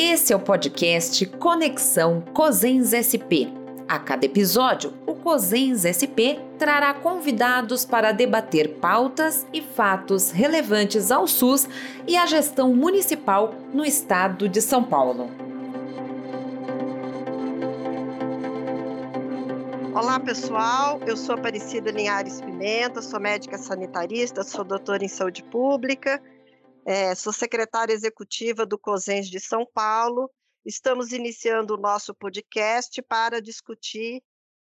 Esse é o podcast Conexão Cosens SP. A cada episódio, o Cosens SP trará convidados para debater pautas e fatos relevantes ao SUS e à gestão municipal no estado de São Paulo. Olá, pessoal. Eu sou Aparecida Linhares Pimenta, sou médica sanitarista, sou doutora em saúde pública é, sou secretária executiva do COSENS de São Paulo. Estamos iniciando o nosso podcast para discutir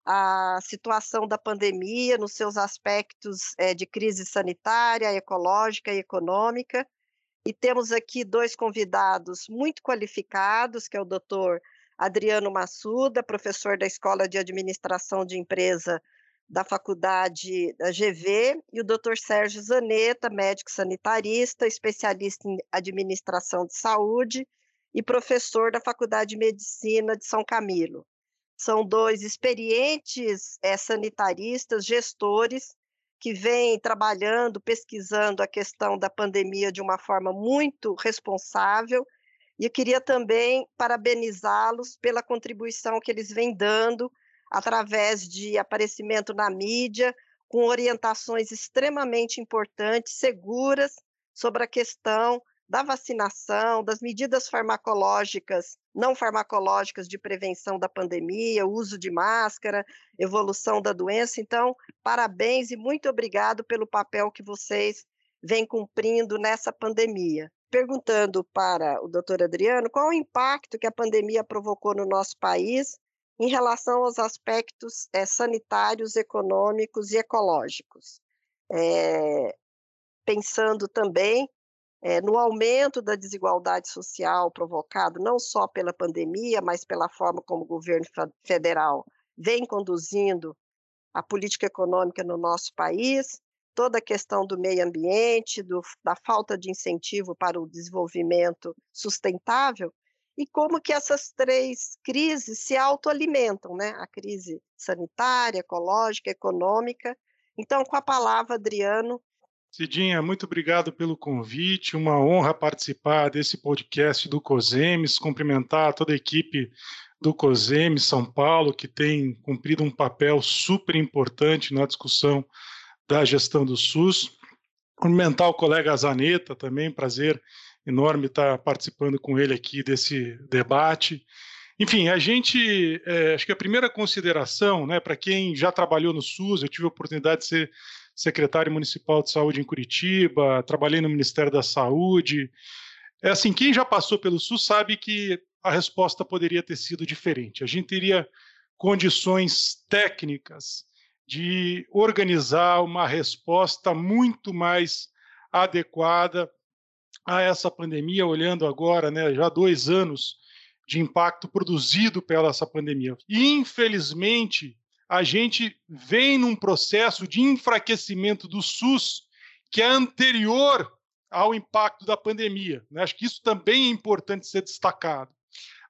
a situação da pandemia nos seus aspectos é, de crise sanitária, ecológica e econômica. E temos aqui dois convidados muito qualificados, que é o doutor Adriano Massuda, professor da Escola de Administração de Empresa da faculdade da GV, e o Dr. Sérgio Zanetta, médico sanitarista, especialista em administração de saúde e professor da Faculdade de Medicina de São Camilo. São dois experientes é, sanitaristas, gestores, que vêm trabalhando, pesquisando a questão da pandemia de uma forma muito responsável. E eu queria também parabenizá-los pela contribuição que eles vêm dando através de aparecimento na mídia, com orientações extremamente importantes, seguras, sobre a questão da vacinação, das medidas farmacológicas, não farmacológicas de prevenção da pandemia, uso de máscara, evolução da doença. Então, parabéns e muito obrigado pelo papel que vocês vêm cumprindo nessa pandemia. Perguntando para o doutor Adriano qual o impacto que a pandemia provocou no nosso país em relação aos aspectos é, sanitários, econômicos e ecológicos. É, pensando também é, no aumento da desigualdade social provocado não só pela pandemia, mas pela forma como o governo federal vem conduzindo a política econômica no nosso país, toda a questão do meio ambiente, do, da falta de incentivo para o desenvolvimento sustentável, e como que essas três crises se autoalimentam, né? A crise sanitária, ecológica, econômica. Então, com a palavra, Adriano. Cidinha, muito obrigado pelo convite, uma honra participar desse podcast do COSEMES, cumprimentar toda a equipe do COSEMES São Paulo, que tem cumprido um papel super importante na discussão da gestão do SUS. Cumprimentar o colega Zaneta também, prazer enorme estar participando com ele aqui desse debate. Enfim, a gente, é, acho que a primeira consideração, né, para quem já trabalhou no SUS, eu tive a oportunidade de ser secretário municipal de saúde em Curitiba, trabalhei no Ministério da Saúde. É assim, quem já passou pelo SUS sabe que a resposta poderia ter sido diferente. A gente teria condições técnicas de organizar uma resposta muito mais adequada a essa pandemia, olhando agora, né, já dois anos de impacto produzido pela essa pandemia. E, infelizmente, a gente vem num processo de enfraquecimento do SUS que é anterior ao impacto da pandemia. Né? Acho que isso também é importante ser destacado.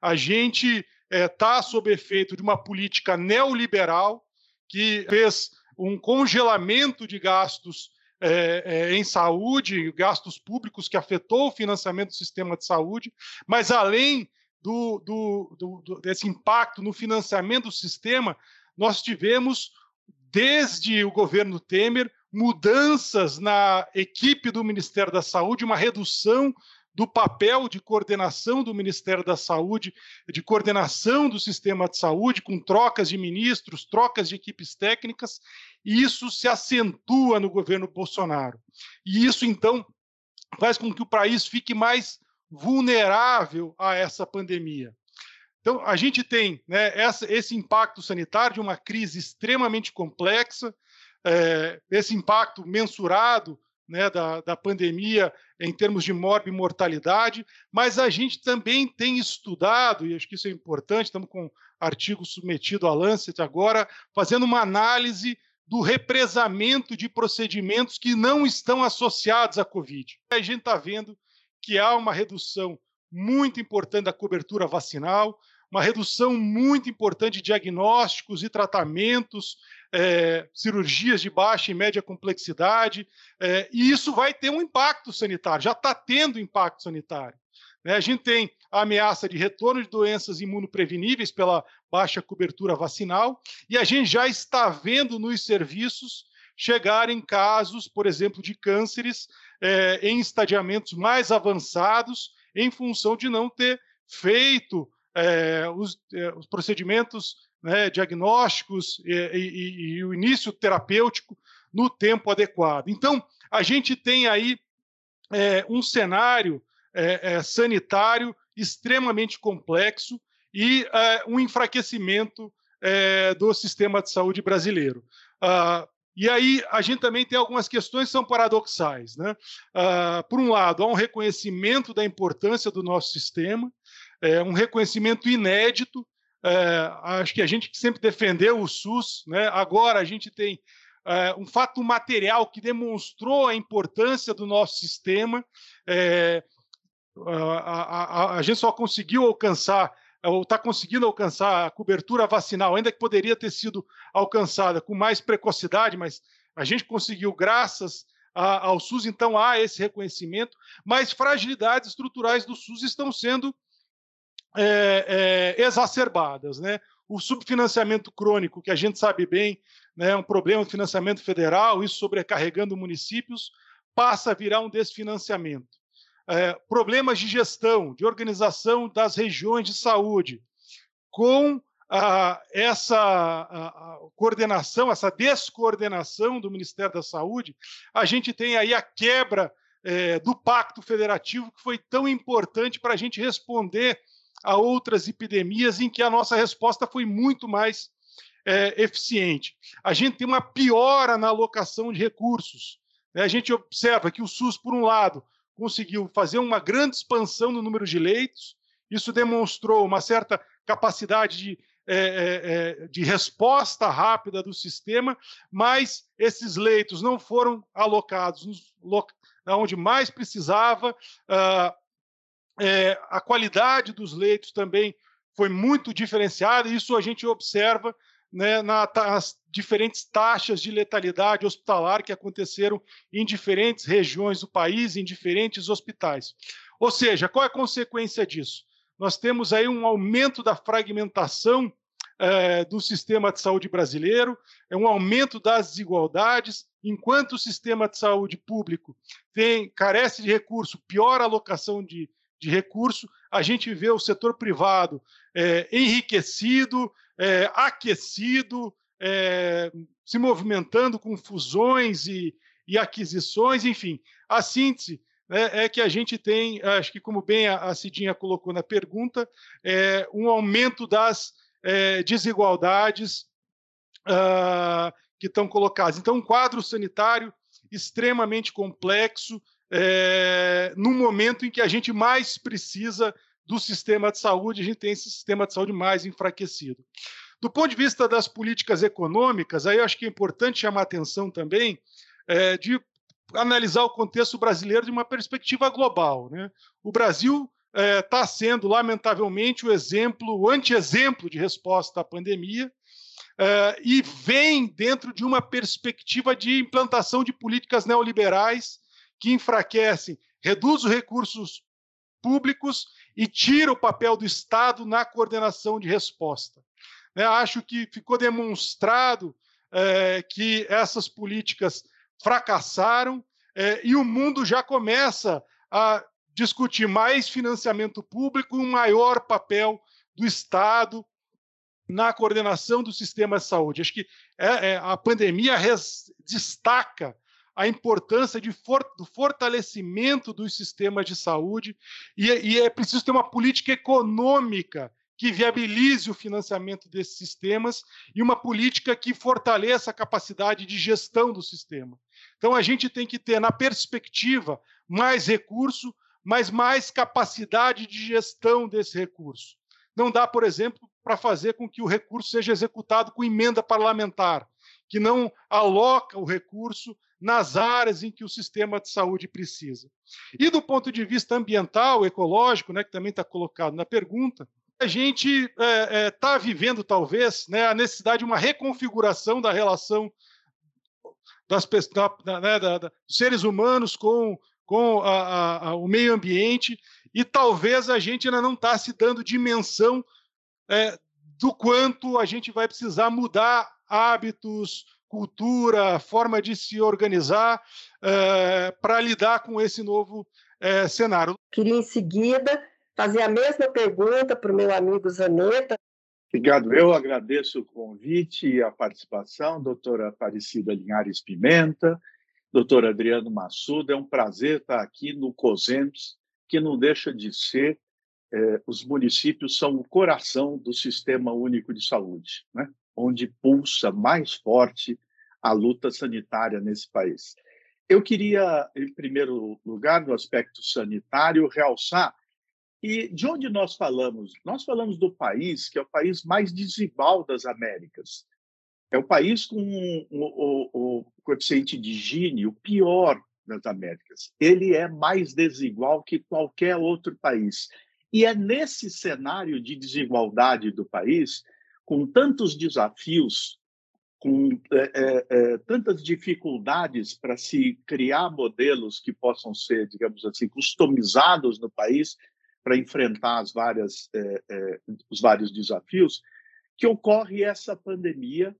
A gente está eh, é, sob efeito de uma política neoliberal que fez um congelamento de gastos é, é, em saúde, gastos públicos que afetou o financiamento do sistema de saúde, mas além do, do, do, desse impacto no financiamento do sistema, nós tivemos, desde o governo Temer, mudanças na equipe do Ministério da Saúde, uma redução do papel de coordenação do Ministério da Saúde, de coordenação do sistema de saúde, com trocas de ministros, trocas de equipes técnicas, e isso se acentua no governo Bolsonaro. E isso, então, faz com que o país fique mais vulnerável a essa pandemia. Então, a gente tem né, essa, esse impacto sanitário de uma crise extremamente complexa, é, esse impacto mensurado né, da, da pandemia em termos de morte e mortalidade, mas a gente também tem estudado, e acho que isso é importante, estamos com um artigo submetido à Lancet agora, fazendo uma análise do represamento de procedimentos que não estão associados à Covid. A gente está vendo que há uma redução muito importante da cobertura vacinal, uma redução muito importante de diagnósticos e tratamentos, é, cirurgias de baixa e média complexidade, é, e isso vai ter um impacto sanitário, já está tendo impacto sanitário. Né? A gente tem a ameaça de retorno de doenças imunopreveníveis pela baixa cobertura vacinal, e a gente já está vendo nos serviços chegarem casos, por exemplo, de cânceres é, em estadiamentos mais avançados, em função de não ter feito é, os, é, os, procedimentos né, diagnósticos e, e, e, o início terapêutico no tempo adequado. Então, a gente tem aí um cenário sanitário extremamente complexo e um enfraquecimento do sistema de saúde brasileiro. Uh, e aí a gente também tem algumas questões que são paradoxais. Né? Uh, por um lado, há um reconhecimento da importância do nosso sistema, é, um reconhecimento inédito. É, acho que a gente sempre defendeu o SUS, né? agora a gente tem é, um fato material que demonstrou a importância do nosso sistema. É, a, a, a, gente só conseguiu alcançar ou está conseguindo alcançar a cobertura vacinal, ainda que poderia ter sido alcançada com mais precocidade, mas a gente conseguiu graças ao SUS, então há esse reconhecimento, mas fragilidades estruturais do SUS estão sendo é, é, exacerbadas. Né? O subfinanciamento crônico, que a gente sabe bem, né, é um problema do financiamento federal, isso sobrecarregando municípios, passa a virar um desfinanciamento é, problemas de gestão, de organização das regiões de saúde, com ah, essa a, a coordenação, essa descoordenação do Ministério da Saúde, a gente tem aí a quebra é, do pacto federativo, que foi tão importante para a gente responder a outras epidemias em que a nossa resposta foi muito mais é, eficiente. A gente tem uma piora na alocação de recursos. Né? A gente observa que o SUS, por um lado, conseguiu fazer uma grande expansão no número de leitos. Isso demonstrou uma certa capacidade de, é, é, de resposta rápida do sistema, mas esses leitos não foram alocados onde mais precisava. Uh, é, a qualidade dos leitos também foi muito diferenciada, isso a gente observa né, nas diferentes taxas de letalidade hospitalar que aconteceram em diferentes regiões do país, em diferentes hospitais. Ou seja, qual é a consequência disso? Nós temos aí um aumento da fragmentação é, do sistema de saúde brasileiro, é um aumento das desigualdades, enquanto o sistema de saúde público tem carece de recurso, pior alocação de, de recurso, a gente vê o setor privado é, enriquecido, é, aquecido, é, se movimentando com fusões e, e, aquisições, enfim. A síntese né, é que a gente tem, acho que como bem a, a Cidinha colocou na pergunta, é, um aumento das é, desigualdades uh, que estão colocadas. Então, um quadro sanitário extremamente complexo, é, no momento em que a gente mais precisa do sistema de saúde, a gente tem esse sistema de saúde mais enfraquecido. Do ponto de vista das políticas econômicas, aí eu acho que é importante chamar atenção também é, de analisar o contexto brasileiro de uma perspectiva global. Né? O Brasil está é, sendo, lamentavelmente, o exemplo, o anti-exemplo de resposta à pandemia, é, e vem dentro de uma perspectiva de implantação de políticas neoliberais que enfraquecem, reduz os recursos públicos e tira o papel do Estado na coordenação de resposta. Né, acho que ficou demonstrado é, que essas políticas fracassaram é, e o mundo já começa a discutir mais financiamento público e um maior papel do Estado na coordenação do sistema de saúde. Acho que é, é a pandemia res, destaca a importância de for, do fortalecimento dos sistemas de saúde e, e é preciso ter uma política econômica que viabilize o financiamento desses sistemas e uma política que fortaleça a capacidade de gestão do sistema. Então, a gente tem que ter, na perspectiva, mais recurso, mas mais capacidade de gestão desse recurso. Não dá, por exemplo, para fazer com que o recurso seja executado com emenda parlamentar, que não aloca o recurso nas áreas em que o sistema de saúde precisa. E do ponto de vista ambiental, ecológico, né, que também está colocado na pergunta, a gente está é, é, tá vivendo, talvez, né, a necessidade de uma reconfiguração da relação das, da, né, da, da, dos seres humanos com, com a, a, o meio ambiente e talvez a gente ainda não está se dando dimensão é, do quanto a gente vai precisar mudar hábitos, cultura, forma de se organizar é, para lidar com esse novo é, cenário. Queria em seguida fazer a mesma pergunta para o meu amigo Zaneta. Obrigado. Eu agradeço o convite e a participação, doutora Aparecida Linhares Pimenta, doutor Adriano Massuda. É um prazer estar aqui no COSEMS, que não deixa de ser, é, os municípios são o coração do Sistema Único de Saúde, né? Onde pulsa mais forte a luta sanitária nesse país. Eu queria, em primeiro lugar, no aspecto sanitário, realçar e de onde nós falamos? Nós falamos do país que é o país mais desigual das Américas. É o país com o, o, coeficiente de Gini, o pior das Américas. Ele é mais desigual que qualquer outro país. E é nesse cenário de desigualdade do país, com tantos desafios, com é, é, é tantas dificuldades para se criar modelos que possam ser, digamos assim, customizados no país, para enfrentar as várias, é, é, os vários desafios, que ocorre essa pandemia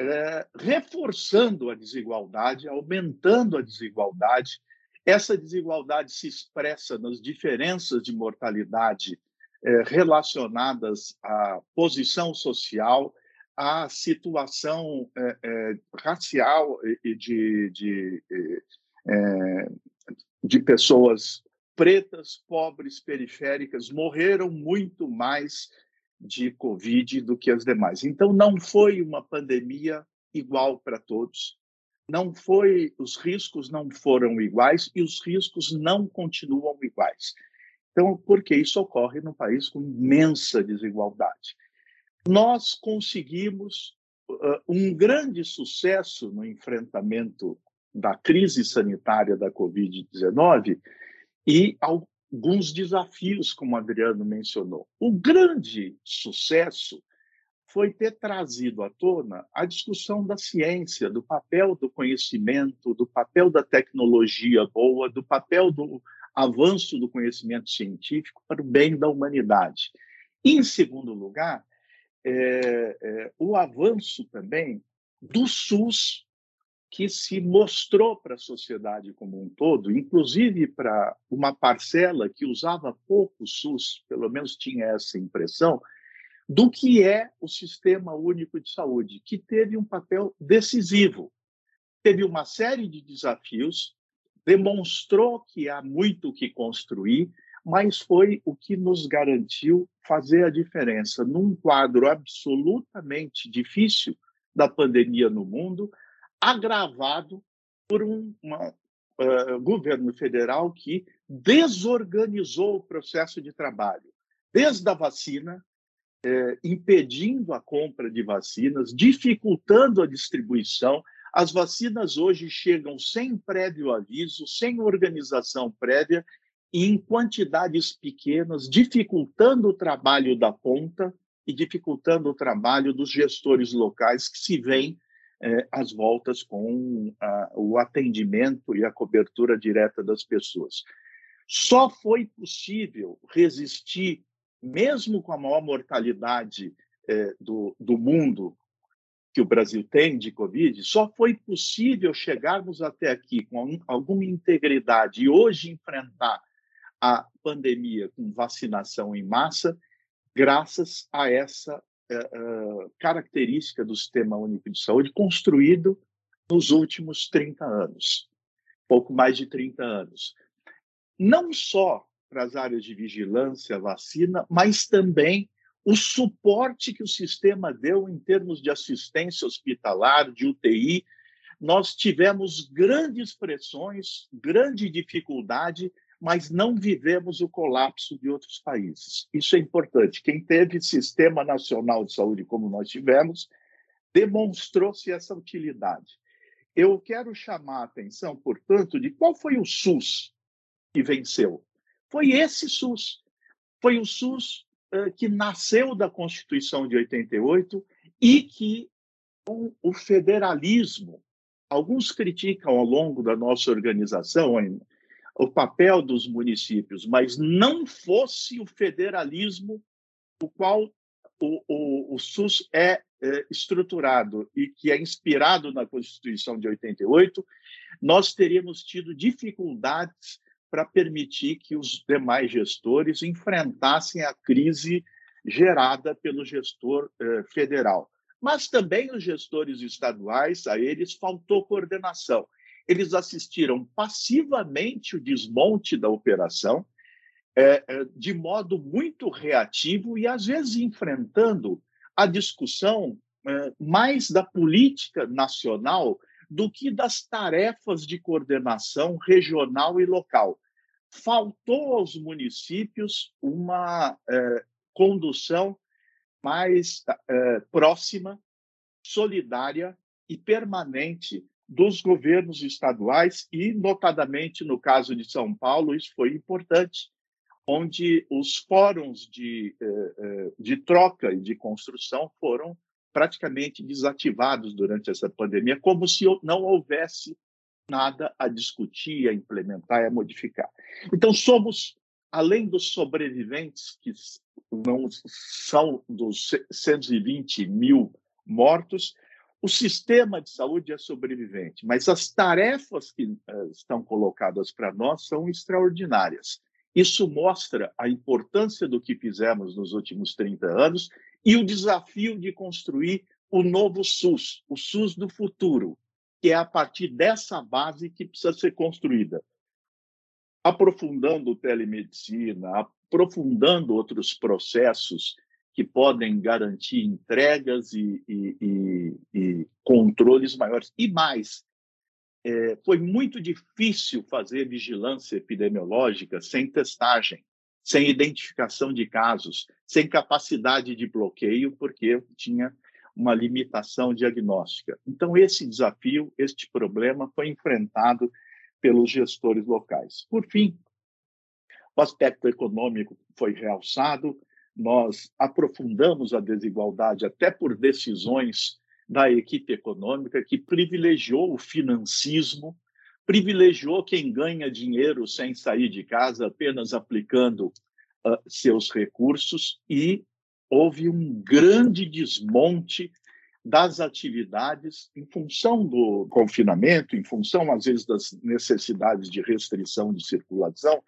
é, reforçando a desigualdade, aumentando a desigualdade. Essa desigualdade se expressa nas diferenças de mortalidade é, relacionadas à posição social, à situação é, é, racial e de, de, de pessoas pretas, pobres, periféricas morreram muito mais de Covid do que as demais. Então, não foi uma pandemia igual para todos. Não foi, os riscos não foram iguais e os riscos não continuam iguais. Então, porque isso ocorre num país com imensa desigualdade. Nós conseguimos uh, um grande sucesso no enfrentamento da crise sanitária da Covid-19 e alguns desafios, como o Adriano mencionou. O grande sucesso foi ter trazido à tona a discussão da ciência, do papel do conhecimento, do papel da tecnologia boa, do papel do avanço do conhecimento científico para o bem da humanidade. Em segundo lugar, é, é, o avanço também do SUS que se mostrou para a sociedade como um todo, inclusive para uma parcela que usava pouco SUS, pelo menos tinha essa impressão, do que é o Sistema Único de Saúde, que teve um papel decisivo. Teve uma série de desafios, demonstrou que há muito o que construir, mas foi o que nos garantiu fazer a diferença num quadro absolutamente difícil da pandemia no mundo, agravado por um uma, uh, governo federal que desorganizou o processo de trabalho, desde a vacina, eh, impedindo a compra de vacinas, dificultando a distribuição. As vacinas hoje chegam sem prévio aviso, sem organização prévia e em quantidades pequenas, dificultando o trabalho da ponta e dificultando o trabalho dos gestores locais que se veem é, as voltas com a, o atendimento e a cobertura direta das pessoas. Só foi possível resistir, mesmo com a maior mortalidade é, do, do mundo que o Brasil tem de Covid, só foi possível chegarmos até aqui com alguma integridade e hoje enfrentar a pandemia com vacinação em massa, graças a essa uh, característica do Sistema Único de Saúde construído nos últimos 30 anos, pouco mais de 30 anos. Não só para as áreas de vigilância, vacina, mas também o suporte que o sistema deu em termos de assistência hospitalar, de UTI. Nós tivemos grandes pressões, grande dificuldade mas não vivemos o colapso de outros países. Isso é importante. Quem teve sistema nacional de saúde como nós tivemos, demonstrou-se essa utilidade. Eu quero chamar a atenção, portanto, de qual foi o SUS que venceu. Foi esse SUS. Foi o SUS que nasceu da Constituição de 88 e que, com o federalismo, alguns criticam ao longo da nossa organização, o papel dos municípios, mas não fosse o federalismo o qual o, o, o SUS é, é, estruturado e que é inspirado na Constituição de 88, nós teríamos tido dificuldades para permitir que os demais gestores enfrentassem a crise gerada pelo gestor eh, federal. Mas também os gestores estaduais, a eles faltou coordenação. Eles assistiram passivamente o desmonte da operação, eh, eh, de modo muito reativo e, às vezes, enfrentando a discussão mais da política nacional do que das tarefas de coordenação regional e local. Faltou aos municípios uma condução mais uh, próxima, solidária e permanente dos governos estaduais e, notadamente, no caso de São Paulo, isso foi importante, onde os fóruns de, uh, de troca e de construção foram praticamente desativados durante essa pandemia, como se não houvesse nada a discutir, a implementar e a modificar. Então, somos, além dos sobreviventes que não são dos 120 mil mortos. O sistema de saúde é sobrevivente, mas as tarefas que uh, estão colocadas para nós são extraordinárias. Isso mostra a importância do que fizemos nos últimos 30 anos e o desafio de construir o novo SUS, o SUS do futuro, que é a partir dessa base que precisa ser construída. Aprofundando telemedicina, aprofundando outros processos que podem garantir entregas e, e, e, e controles maiores. E mais, é, foi muito difícil fazer vigilância epidemiológica sem testagem, sem identificação de casos, sem capacidade de bloqueio, porque tinha uma limitação diagnóstica. Então, esse desafio, este problema foi enfrentado pelos gestores locais. Por fim, o aspecto econômico foi realçado, nós aprofundamos a desigualdade até por decisões da equipe econômica que privilegiou o financismo, privilegiou quem ganha dinheiro sem sair de casa, apenas aplicando uh, seus recursos, e houve um grande desmonte das atividades em função do confinamento, em função, às vezes, das necessidades de restrição de circulação,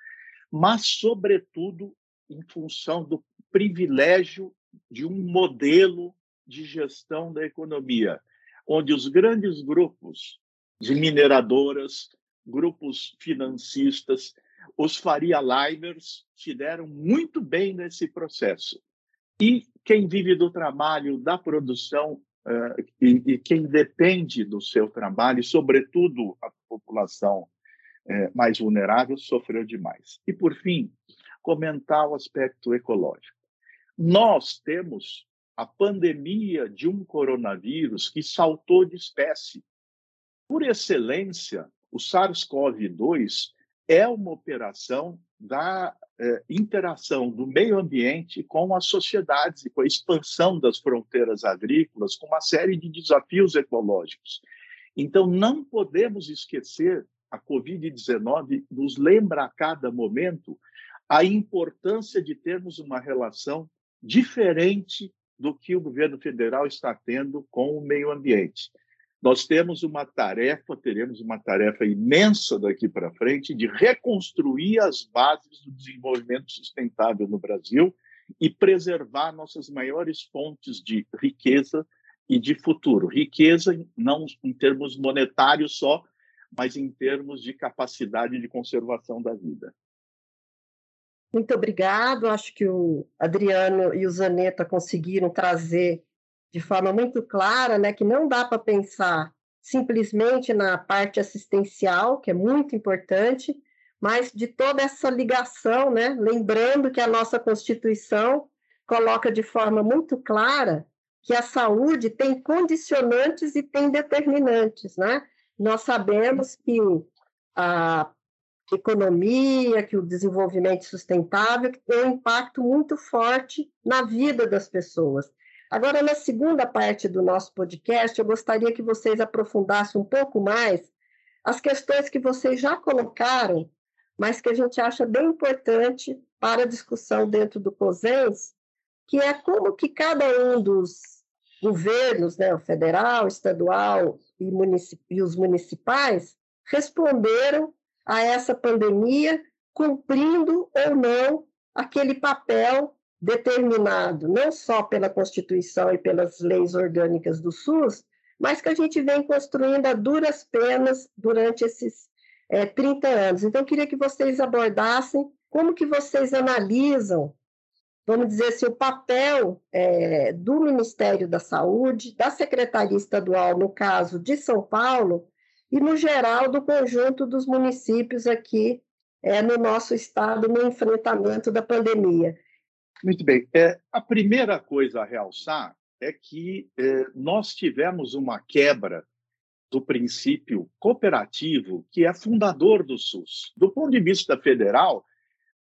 mas, sobretudo, em função do privilégio de um modelo de gestão da economia, onde os grandes grupos de mineradoras, grupos financistas, os Faria Limers se deram muito bem nesse processo. E quem vive do trabalho, da produção, uh, e, e, quem depende do seu trabalho, sobretudo a população é, mais vulnerável sofreu demais. E, por fim, comentar o aspecto ecológico. Nós temos a pandemia de um coronavírus que saltou de espécie. Por excelência, o SARS-CoV-2 é uma operação da é, interação do meio ambiente com as sociedades e com a expansão das fronteiras agrícolas, com uma série de desafios ecológicos. Então, não podemos esquecer a Covid-19 nos lembra a cada momento a importância de termos uma relação diferente do que o governo federal está tendo com o meio ambiente. Nós temos uma tarefa, teremos uma tarefa imensa daqui para frente de reconstruir as bases do desenvolvimento sustentável no Brasil e preservar nossas maiores fontes de riqueza e de futuro. Riqueza não em termos monetários só, mas em termos de capacidade de conservação da vida. Muito obrigado. Acho que o Adriano e o Zaneta conseguiram trazer de forma muito clara, né, que não dá para pensar simplesmente na parte assistencial, que é muito importante, mas de toda essa ligação, né, lembrando que a nossa Constituição coloca de forma muito clara que a saúde tem condicionantes e tem determinantes, né? Nós sabemos que a economia, que o desenvolvimento sustentável tem um impacto muito forte na vida das pessoas. Agora, na segunda parte do nosso podcast, eu gostaria que vocês aprofundassem um pouco mais as questões que vocês já colocaram mas que a gente acha bem importante para a discussão dentro do COSENS, que é como que cada um dos governos, né, o federal, estadual e, e os municipais, responderam a essa pandemia cumprindo ou não aquele papel determinado, não só pela Constituição e pelas leis orgânicas do SUS, mas que a gente vem construindo a duras penas durante esses é, 30 anos. Então, eu queria que vocês abordassem como que vocês analisam, vamos dizer assim, o papel é, do Ministério da Saúde, da Secretaria Estadual, no caso de São Paulo, e no geral do conjunto dos municípios aqui é, no nosso estado no enfrentamento da pandemia. Muito bem. É, a primeira coisa a realçar é que é, nós tivemos uma quebra do princípio cooperativo que é fundador do SUS. Do ponto de vista federal,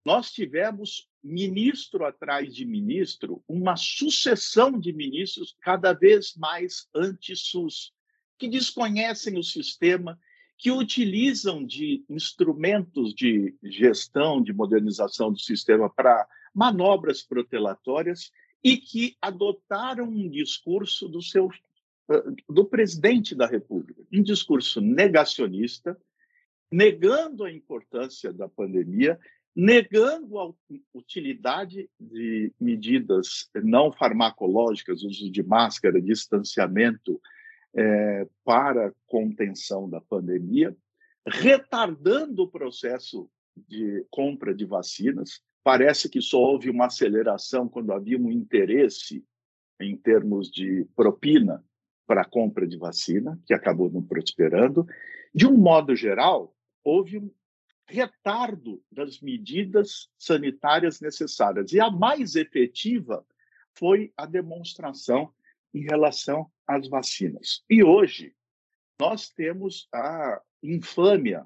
nós tivemos ministro atrás de ministro, uma sucessão de ministros cada vez mais anti-SUS, que desconhecem o sistema, que utilizam de instrumentos de gestão, de modernização do sistema para manobras protelatórias e que adotaram um discurso do seu do presidente da República, um discurso negacionista, negando a importância da pandemia, negando a utilidade de medidas não farmacológicas, uso de máscara, distanciamento é, para contenção da pandemia, retardando o processo de compra de vacinas. Parece que só houve uma aceleração quando havia um interesse em termos de propina para a compra de vacina, que acabou não prosperando. De um modo geral, houve um retardo das medidas sanitárias necessárias. E a mais efetiva foi a demonstração em relação às vacinas. E hoje, nós temos a infâmia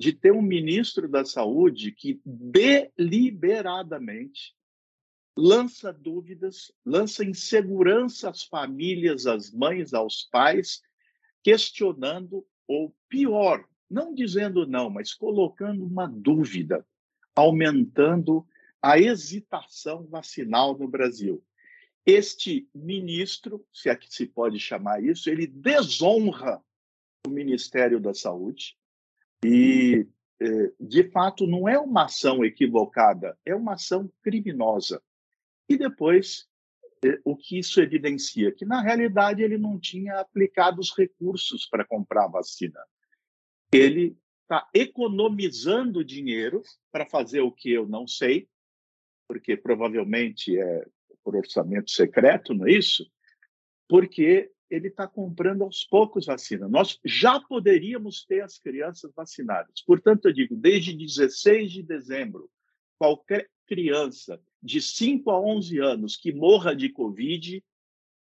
de ter um ministro da Saúde que deliberadamente lança dúvidas, lança insegurança às famílias, às mães, aos pais, questionando, ou pior, não dizendo não, mas colocando uma dúvida, aumentando a hesitação vacinal no Brasil. Este ministro, se é que se pode chamar isso, ele desonra o Ministério da Saúde e, eh, de fato, não é uma ação equivocada, é uma ação criminosa. E depois, eh, o que isso evidencia? Que, na realidade, ele não tinha aplicado os recursos para comprar a vacina. Ele está economizando dinheiro para fazer o que eu não sei, porque provavelmente é por orçamento secreto, não é isso? Porque ele está comprando aos poucos vacina. Nós já poderíamos ter as crianças vacinadas. Portanto, eu digo, desde 16 de dezembro, qualquer criança de 5 a 11 anos que morra de Covid,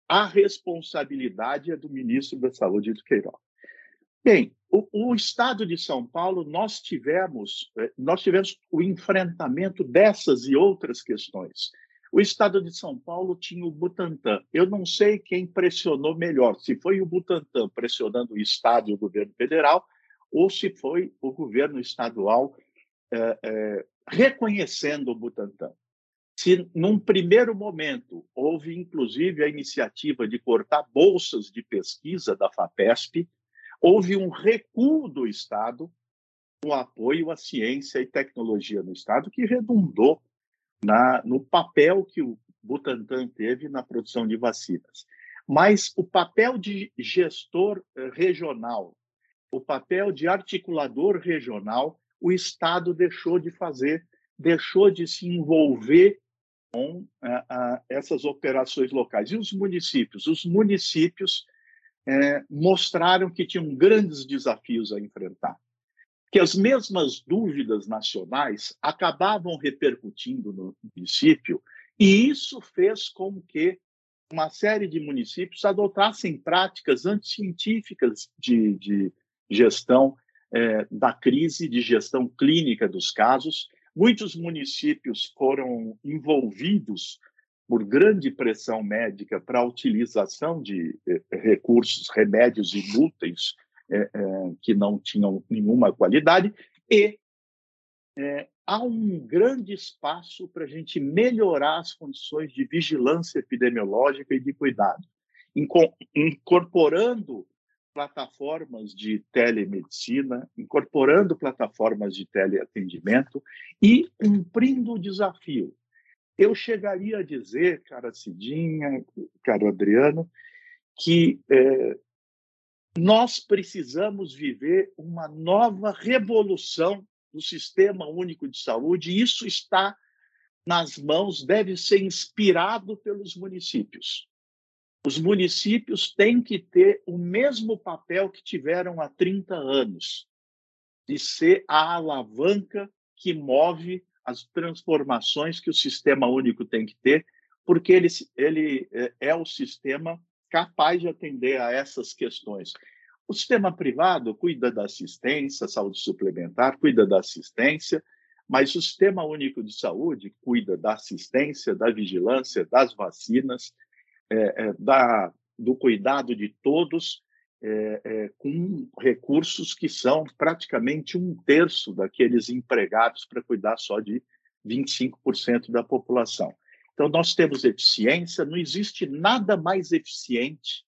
a responsabilidade é do ministro da Saúde, do Queiroz. Bem, o, o, Estado de São Paulo, nós tivemos, eh, nós tivemos o enfrentamento dessas e outras questões. O Estado de São Paulo tinha o Butantan. Eu não sei quem pressionou melhor, se foi o Butantan pressionando o Estado e o governo federal, ou se foi o governo estadual é, é, reconhecendo o Butantan. Se, num primeiro momento, houve inclusive a iniciativa de cortar bolsas de pesquisa da FAPESP, houve um recuo do Estado no apoio à ciência e tecnologia no Estado, que redundou na, no papel que o Butantan teve na produção de vacinas. Mas o papel de gestor eh, regional, o papel de articulador regional, o Estado deixou de fazer, deixou de se envolver com ah, essas operações locais. E os municípios? Os municípios eh, mostraram que tinham grandes desafios a enfrentar. Que as mesmas dúvidas nacionais acabavam repercutindo no município, e isso fez com que uma série de municípios adotassem práticas anticientíficas de, de gestão eh, da crise, de gestão clínica dos casos, Muitos municípios foram envolvidos por grande pressão médica para a utilização de eh, recursos, remédios inúteis eh, eh, que não tinham nenhuma qualidade e é, há um grande espaço para a gente melhorar as condições de vigilância epidemiológica e de cuidado, incorporando plataformas de telemedicina, incorporando plataformas de teleatendimento e cumprindo o desafio. Eu chegaria a dizer, cara Cidinha, caro Adriano, que é, nós precisamos viver uma nova revolução do Sistema Único de Saúde, e isso está nas mãos, deve ser inspirado pelos municípios. Os municípios têm que ter o mesmo papel que tiveram há 30 anos, de ser a alavanca que move as transformações que o sistema único tem que ter, porque ele, ele é, é o sistema capaz de atender a essas questões. O sistema privado cuida da assistência, saúde suplementar, cuida da assistência, mas o Sistema Único de Saúde cuida da assistência, da vigilância, das vacinas, é, é, da, do cuidado de todos, é, é, com recursos que são praticamente um terço daqueles empregados para cuidar só de 25% da população. Então, nós temos eficiência, não existe nada mais eficiente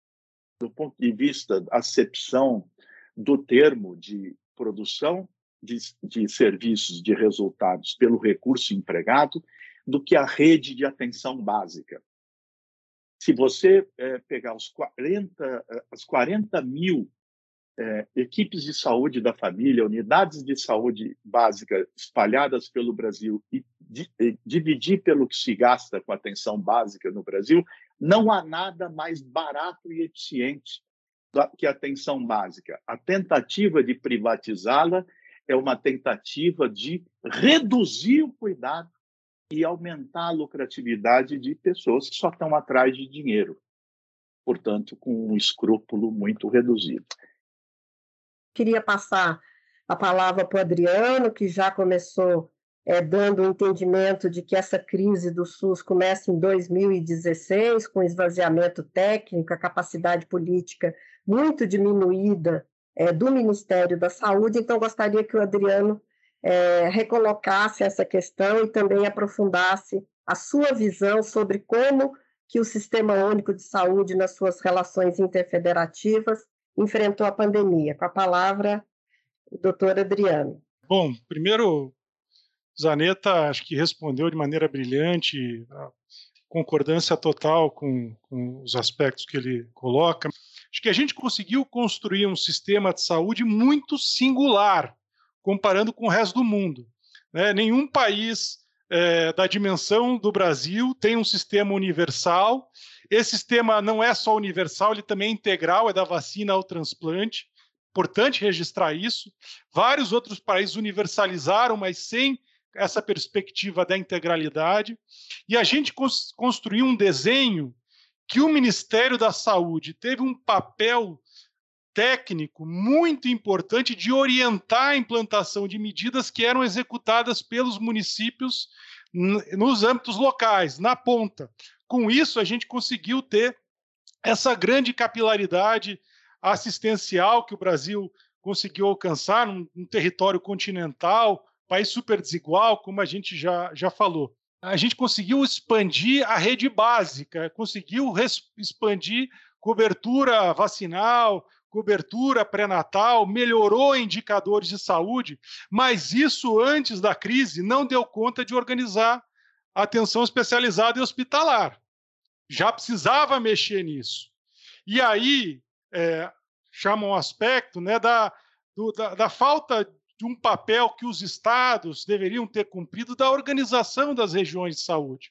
do ponto de vista da acepção do termo de produção de, de serviços, de resultados pelo recurso empregado, do que a rede de atenção básica. Se você é, pegar os 40, eh, as 40 mil é, equipes de saúde da família, unidades de saúde básica espalhadas pelo Brasil e, di, e dividir pelo que se gasta com atenção básica no Brasil, não há nada mais barato e eficiente que a atenção básica. A tentativa de privatizá-la é uma tentativa de reduzir o cuidado e aumentar a lucratividade de pessoas que só estão atrás de dinheiro, portanto, com um escrúpulo muito reduzido. Queria passar a palavra para o Adriano, que já começou é, dando um entendimento de que essa crise do SUS começa em 2016, com esvaziamento técnico, a capacidade política muito diminuída é, do Ministério da Saúde. Então, gostaria que o Adriano é, recolocasse essa questão e também aprofundasse a sua visão sobre como que o Sistema Único de Saúde, nas suas relações interfederativas, enfrentou a pandemia. Com a palavra, o doutor Adriano. Bom, primeiro, Zaneta acho que respondeu de maneira brilhante, concordância total com, com os aspectos que ele coloca. Acho que a gente conseguiu construir um sistema de saúde muito singular comparando com o resto do mundo. Né? Nenhum país é, da dimensão do Brasil tem um sistema universal. Esse sistema não é só universal, ele também é integral, é da vacina ao transplante. Importante registrar isso. Vários outros países universalizaram, mas sem essa perspectiva da integralidade. E a gente cons construiu um desenho que o Ministério da Saúde teve um papel técnico muito importante de orientar a implantação de medidas que eram executadas pelos municípios nos âmbitos locais, na ponta. Com isso, a gente conseguiu ter essa grande capilaridade assistencial que o Brasil conseguiu alcançar num, num território continental, país super desigual, como a gente já, já falou. A gente conseguiu expandir a rede básica, conseguiu expandir cobertura vacinal, cobertura pré-natal, melhorou indicadores de saúde, mas isso antes da crise não deu conta de organizar atenção especializada e hospitalar. Já precisava mexer nisso. E aí é, chama um aspecto né, da, do, da, da falta de um papel que os estados deveriam ter cumprido da organização das regiões de saúde.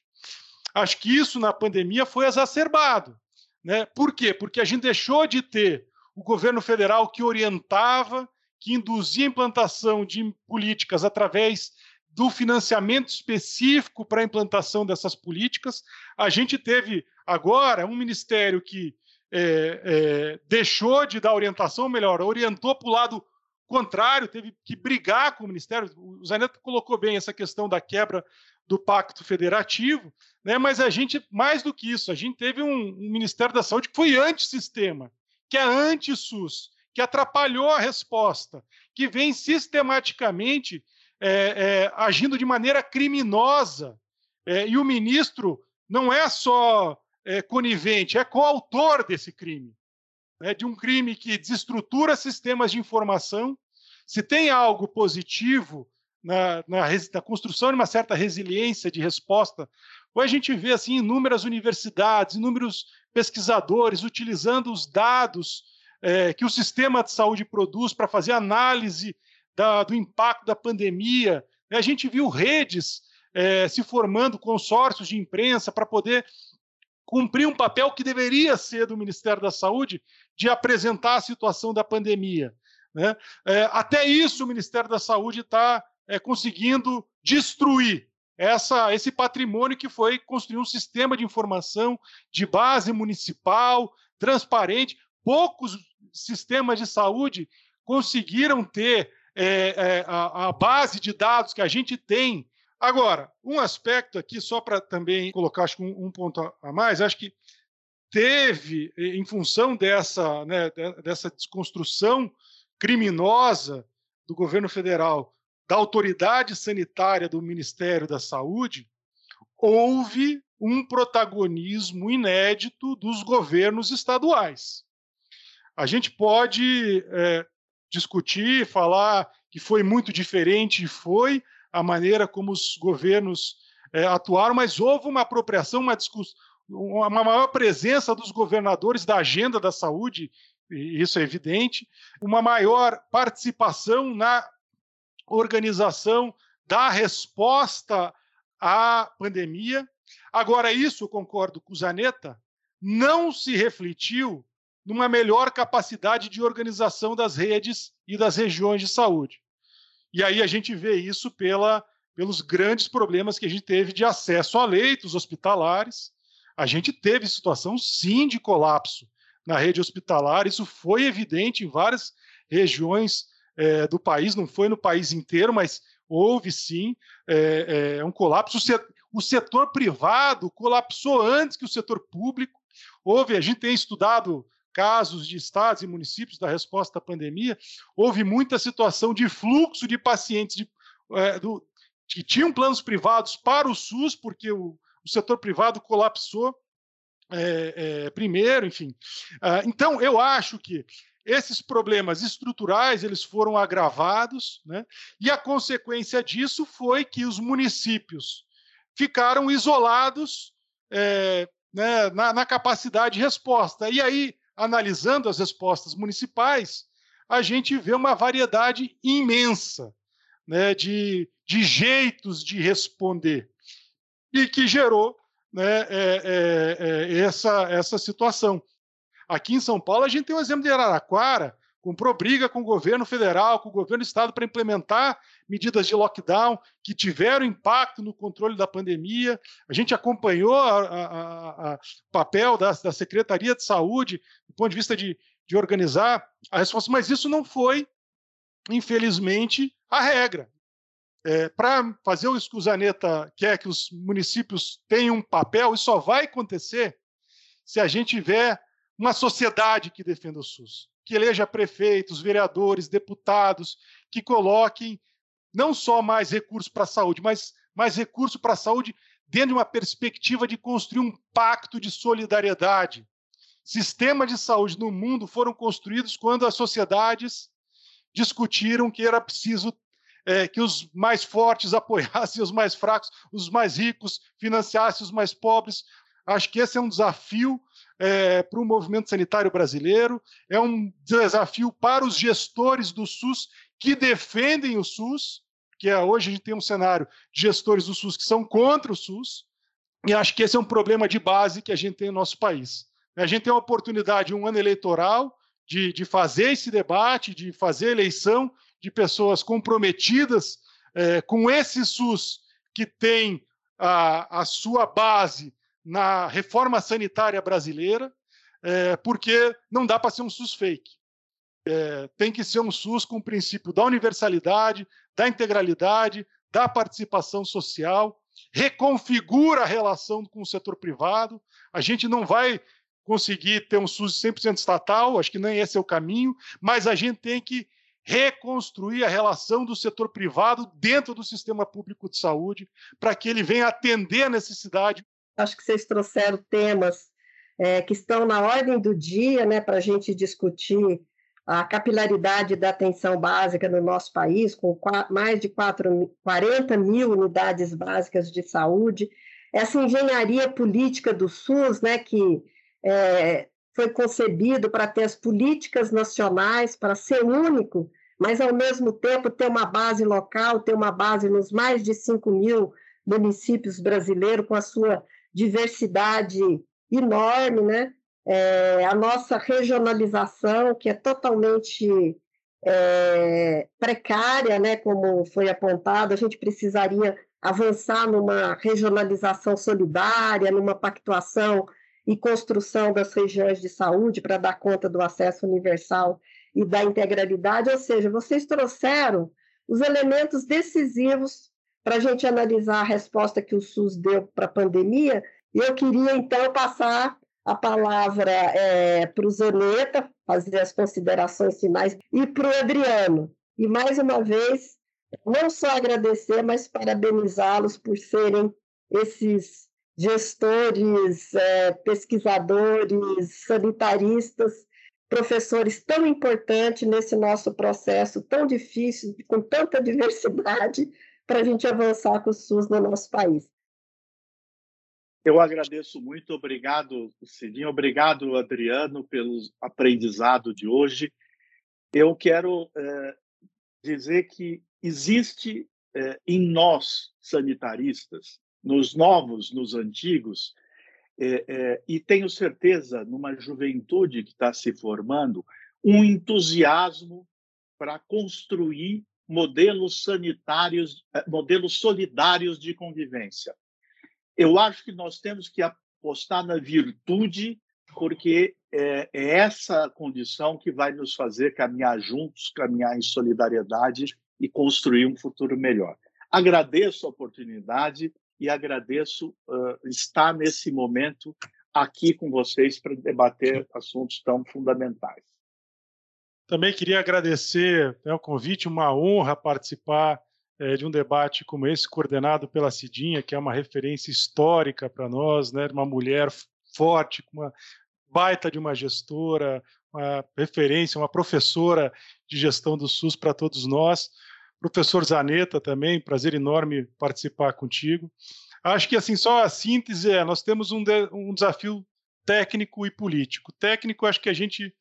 Acho que isso na pandemia foi exacerbado. Né? Por quê? Porque a gente deixou de ter o governo federal que orientava, que induzia a implantação de políticas através do financiamento específico para a implantação dessas políticas. A gente teve agora um ministério que é, é, deixou de dar orientação, melhor, orientou para o lado contrário, teve que brigar com o ministério. O Zanetti colocou bem essa questão da quebra do pacto federativo, né? mas a gente, mais do que isso, a gente teve um, um Ministério da Saúde que foi antissistema, que é anti-SUS, que atrapalhou a resposta, que vem sistematicamente é, é, agindo de maneira criminosa. É, e o ministro não é só é, conivente, é coautor desse crime. Né, de um crime que desestrutura sistemas de informação. Se tem algo positivo na, na, na, construção de uma certa resiliência de resposta, hoje a gente vê assim inúmeras universidades, inúmeros pesquisadores utilizando os dados é, que o sistema de saúde produz para fazer análise da, do impacto da pandemia. A gente viu redes é, se formando, consórcios de imprensa, para poder cumprir um papel que deveria ser do Ministério da Saúde, de apresentar a situação da pandemia. Né? É, até isso o Ministério da Saúde está é, conseguindo destruir essa, esse patrimônio que foi construir um sistema de informação de base municipal, transparente. Poucos sistemas de saúde conseguiram ter é, é, a, a, base de dados que a gente tem. Agora, um aspecto aqui, só para também colocar acho, um, um, ponto a mais, acho que teve, em função dessa, né, dessa desconstrução criminosa do governo federal, da autoridade sanitária do Ministério da Saúde, houve um protagonismo inédito dos governos estaduais. A gente pode é, discutir, falar que foi muito diferente, foi a maneira como os governos é, atuaram, mas houve uma apropriação, uma, uma maior presença dos governadores da agenda da saúde, isso é evidente, uma maior participação na organização da resposta à pandemia. Agora, isso, concordo com o Zanetta, não se refletiu numa melhor capacidade de organização das redes e das regiões de saúde. E aí a gente vê isso pela, pelos grandes problemas que a gente teve de acesso a leitos hospitalares. A gente teve situação, sim, de colapso na rede hospitalar. Isso foi evidente em várias regiões é, do país, não foi no país inteiro, mas houve sim é, é, um colapso. O setor, o setor privado colapsou antes que o setor público. Houve, a gente tem estudado casos de estados e municípios da resposta à pandemia, houve muita situação de fluxo de pacientes de, é, do, que tinham planos privados para o SUS, porque o, o setor privado colapsou é, é, primeiro, enfim. Ah, então, eu acho que esses problemas estruturais eles foram agravados, né? e a consequência disso foi que os municípios ficaram isolados é, né, na, na, capacidade de resposta. E aí analisando as respostas municipais, a gente vê uma variedade imensa né, de, de jeitos de responder e que gerou né, é, é, é, essa, essa situação. Aqui em São Paulo, a gente tem o exemplo de Araraquara, comprou briga com o governo federal, com o governo do estado para implementar medidas de lockdown que tiveram impacto no controle da pandemia. A gente acompanhou o papel da, da, Secretaria de Saúde do ponto de vista de, de organizar a resposta, mas isso não foi, infelizmente, a regra. É, para fazer o que o Zaneta quer que os municípios tenham um papel, isso só vai acontecer se a gente tiver uma sociedade que defenda o SUS que eleja prefeitos, vereadores, deputados, que coloquem não só mais recursos para a saúde, mas mais recursos para a saúde dentro de uma perspectiva de construir um pacto de solidariedade. Sistemas de saúde no mundo foram construídos quando as sociedades discutiram que era preciso é, que os mais fortes apoiassem os mais fracos, os mais ricos financiassem os mais pobres. Acho que esse é um desafio é, para o movimento sanitário brasileiro, é um desafio para os gestores do SUS que defendem o SUS, que é, hoje a gente tem um cenário de gestores do SUS que são contra o SUS, e acho que esse é um problema de base que a gente tem no nosso país. A gente tem uma oportunidade, um ano eleitoral, de, de fazer esse debate, de fazer eleição de pessoas comprometidas é, com esse SUS que tem a, a sua base na reforma sanitária brasileira, é, porque não dá para ser um SUS fake. É, tem que ser um SUS com o princípio da universalidade, da integralidade, da participação social, reconfigura a relação com o setor privado. A gente não vai conseguir ter um SUS 100% estatal, acho que nem esse é o caminho, mas a gente tem que reconstruir a relação do setor privado dentro do sistema público de saúde, para que ele venha atender a necessidade. Acho que vocês trouxeram temas é, que estão na ordem do dia né, para a gente discutir a capilaridade da atenção básica no nosso país, com mais de 4, 40 mil unidades básicas de saúde. Essa engenharia política do SUS, né, que é, foi concebido para ter as políticas nacionais, para ser único, mas ao mesmo tempo ter uma base local, ter uma base nos mais de 5 mil municípios brasileiros, com a sua diversidade enorme, né? É, a nossa regionalização, que é totalmente é, precária, né, como foi apontado, a gente precisaria avançar numa regionalização solidária, numa pactuação e construção das regiões de saúde para dar conta do acesso universal e da integralidade, ou seja, vocês trouxeram os elementos decisivos para a gente analisar a resposta que o SUS deu para a pandemia, e eu queria então passar a palavra é, para o Zaneta, fazer as considerações finais, e para o Adriano. E mais uma vez, não só agradecer, mas parabenizá-los por serem esses gestores, é, pesquisadores, sanitaristas, professores tão importantes nesse nosso processo tão difícil, com tanta diversidade, para a gente avançar com o SUS no nosso país. Eu agradeço muito, obrigado, Cidinha, obrigado, Adriano, pelo aprendizado de hoje. Eu quero é, dizer que existe é, em nós, sanitaristas, nos novos, nos antigos, é, e tenho certeza, numa juventude que está se formando, um entusiasmo para construir modelos sanitários, é, modelos solidários de convivência. Eu acho que nós temos que apostar na virtude, porque é, é essa condição que vai nos fazer caminhar juntos, caminhar em solidariedade e construir um futuro melhor. Agradeço a oportunidade e agradeço uh, estar nesse momento aqui com vocês para debater assuntos tão fundamentais. Também queria agradecer né, o convite, uma honra participar é, de um debate como esse, coordenado pela Cidinha, que é uma referência histórica para nós, né, uma mulher forte, uma baita de uma gestora, uma referência, uma professora de gestão do SUS para todos nós. Professor Zaneta também, prazer enorme participar contigo. Acho que assim só a síntese é, nós temos um, de, um desafio técnico e político. Técnico, acho que a gente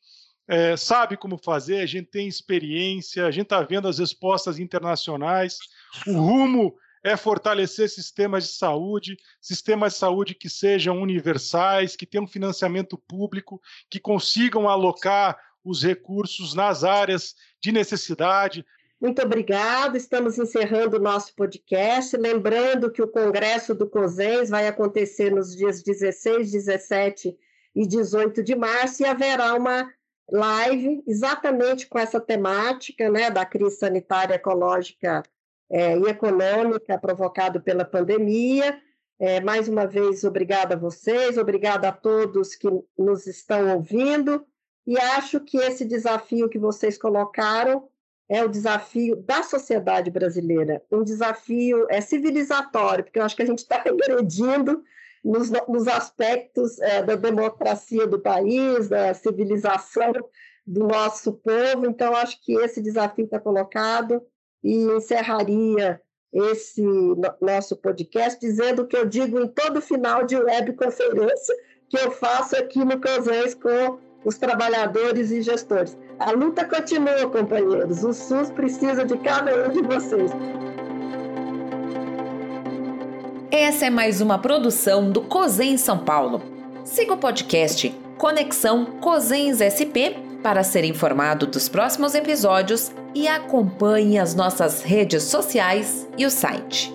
é, sabe como fazer, a gente tem experiência, a gente está vendo as respostas internacionais. O rumo é fortalecer sistemas de saúde, sistemas de saúde que sejam universais, que tenham financiamento público, que consigam alocar os recursos nas áreas de necessidade. Muito obrigada. Estamos encerrando o nosso podcast. Lembrando que o Congresso do COSENS vai acontecer nos dias 16, 17 e 18 de março e haverá uma live exatamente com essa temática né, da crise sanitária, ecológica é, e econômica provocada pela pandemia. É, mais uma vez, obrigada a vocês, obrigada a todos que nos estão ouvindo, e acho que esse desafio que vocês colocaram é o desafio da sociedade brasileira, um desafio é civilizatório, porque eu acho que a gente está regredindo nos, nos aspectos é, da democracia do país, da civilização do nosso povo. Então, acho que esse desafio está colocado e encerraria esse nosso podcast dizendo que eu digo em todo final de webconferência que eu faço aqui no COSES com os trabalhadores e gestores. A luta continua, companheiros. O SUS precisa de cada um de vocês. Essa é mais uma produção do COSEN São Paulo. Siga o podcast Conexão COSENS SP para ser informado dos próximos episódios e acompanhe as nossas redes sociais e o site.